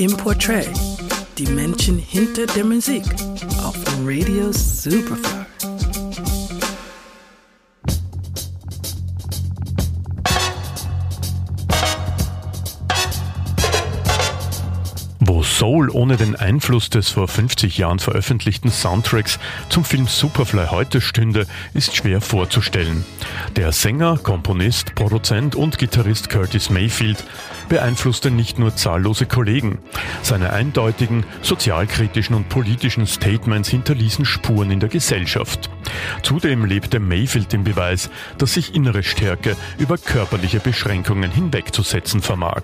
Im Portrait, die Menschen hinter der Musik auf Radio Superfly. Soul ohne den Einfluss des vor 50 Jahren veröffentlichten Soundtracks zum Film Superfly heute stünde, ist schwer vorzustellen. Der Sänger, Komponist, Produzent und Gitarrist Curtis Mayfield beeinflusste nicht nur zahllose Kollegen. Seine eindeutigen, sozialkritischen und politischen Statements hinterließen Spuren in der Gesellschaft. Zudem lebte Mayfield den Beweis, dass sich innere Stärke über körperliche Beschränkungen hinwegzusetzen vermag.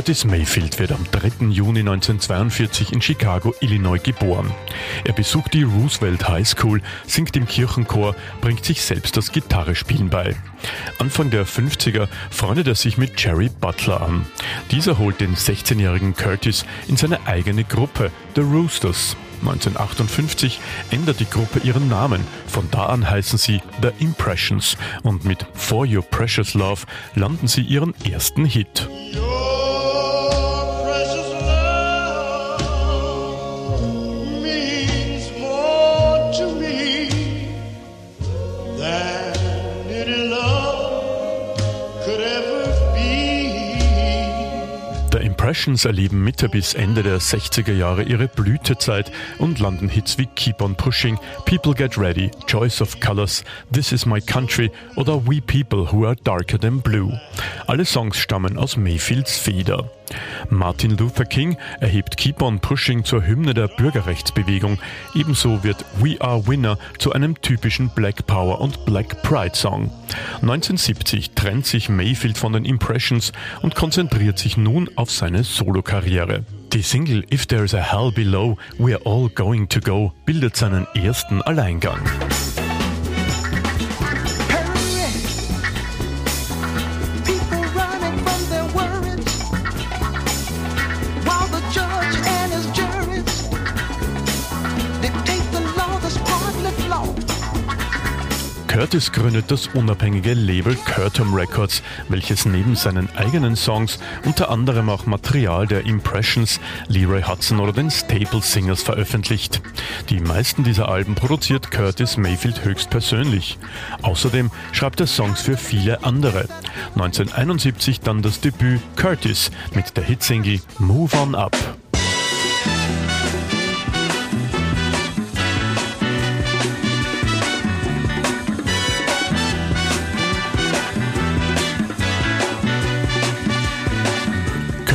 Curtis Mayfield wird am 3. Juni 1942 in Chicago, Illinois geboren. Er besucht die Roosevelt High School, singt im Kirchenchor, bringt sich selbst das Gitarrespielen bei. Anfang der 50er freundet er sich mit Jerry Butler an. Dieser holt den 16-jährigen Curtis in seine eigene Gruppe, The Roosters. 1958 ändert die Gruppe ihren Namen. Von da an heißen sie The Impressions und mit For Your Precious Love landen sie ihren ersten Hit. Impressions erleben Mitte bis Ende der 60er Jahre ihre Blütezeit und landen Hits wie Keep on Pushing, People Get Ready, Choice of Colors, This is My Country oder We People Who Are Darker Than Blue. Alle Songs stammen aus Mayfields Feder. Martin Luther King erhebt Keep on Pushing zur Hymne der Bürgerrechtsbewegung. Ebenso wird We Are Winner zu einem typischen Black Power und Black Pride Song. 1970 trennt sich Mayfield von den Impressions und konzentriert sich nun auf seine Solokarriere. Die Single If There's a Hell Below, We're All Going to Go bildet seinen ersten Alleingang. Curtis gründet das unabhängige Label Curtum Records, welches neben seinen eigenen Songs unter anderem auch Material der Impressions, Leroy Hudson oder den Staple Singers veröffentlicht. Die meisten dieser Alben produziert Curtis Mayfield höchstpersönlich. Außerdem schreibt er Songs für viele andere. 1971 dann das Debüt Curtis mit der Hitsingle Move On Up.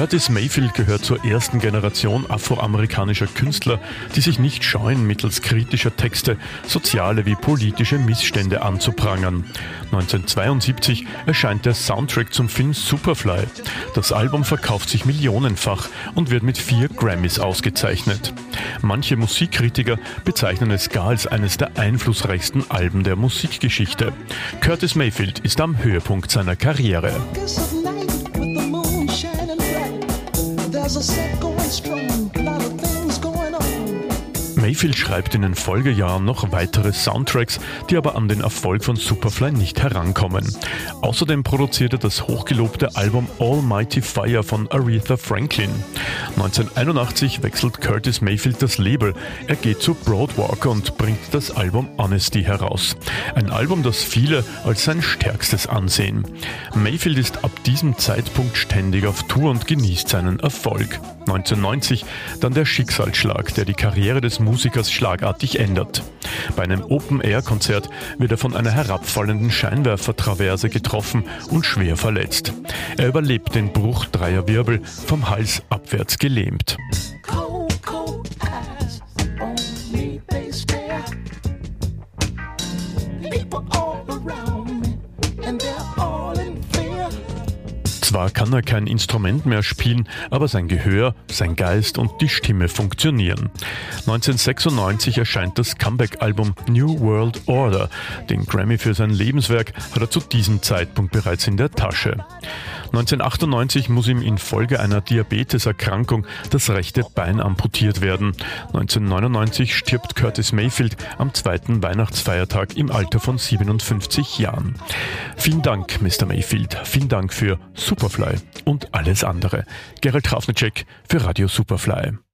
Curtis Mayfield gehört zur ersten Generation afroamerikanischer Künstler, die sich nicht scheuen, mittels kritischer Texte soziale wie politische Missstände anzuprangern. 1972 erscheint der Soundtrack zum Film Superfly. Das Album verkauft sich millionenfach und wird mit vier Grammys ausgezeichnet. Manche Musikkritiker bezeichnen es gar als eines der einflussreichsten Alben der Musikgeschichte. Curtis Mayfield ist am Höhepunkt seiner Karriere. There's a Mayfield schreibt in den Folgejahren noch weitere Soundtracks, die aber an den Erfolg von Superfly nicht herankommen. Außerdem produziert er das hochgelobte Album Almighty Fire von Aretha Franklin. 1981 wechselt Curtis Mayfield das Label. Er geht zu Broadwalk und bringt das Album Honesty heraus. Ein Album, das viele als sein stärkstes ansehen. Mayfield ist ab diesem Zeitpunkt ständig auf Tour und genießt seinen Erfolg. 1990 dann der Schicksalsschlag, der die Karriere des Musikers schlagartig ändert. Bei einem Open-Air-Konzert wird er von einer herabfallenden Scheinwerfertraverse getroffen und schwer verletzt. Er überlebt den Bruch dreier Wirbel, vom Hals abwärts gelähmt. Zwar kann er kein Instrument mehr spielen, aber sein Gehör, sein Geist und die Stimme funktionieren. 1996 erscheint das Comeback-Album New World Order. Den Grammy für sein Lebenswerk hat er zu diesem Zeitpunkt bereits in der Tasche. 1998 muss ihm infolge einer Diabeteserkrankung das rechte Bein amputiert werden. 1999 stirbt Curtis Mayfield am zweiten Weihnachtsfeiertag im Alter von 57 Jahren. Vielen Dank, Mr. Mayfield. Vielen Dank für Superfly und alles andere. Gerald Trafnicek für Radio Superfly.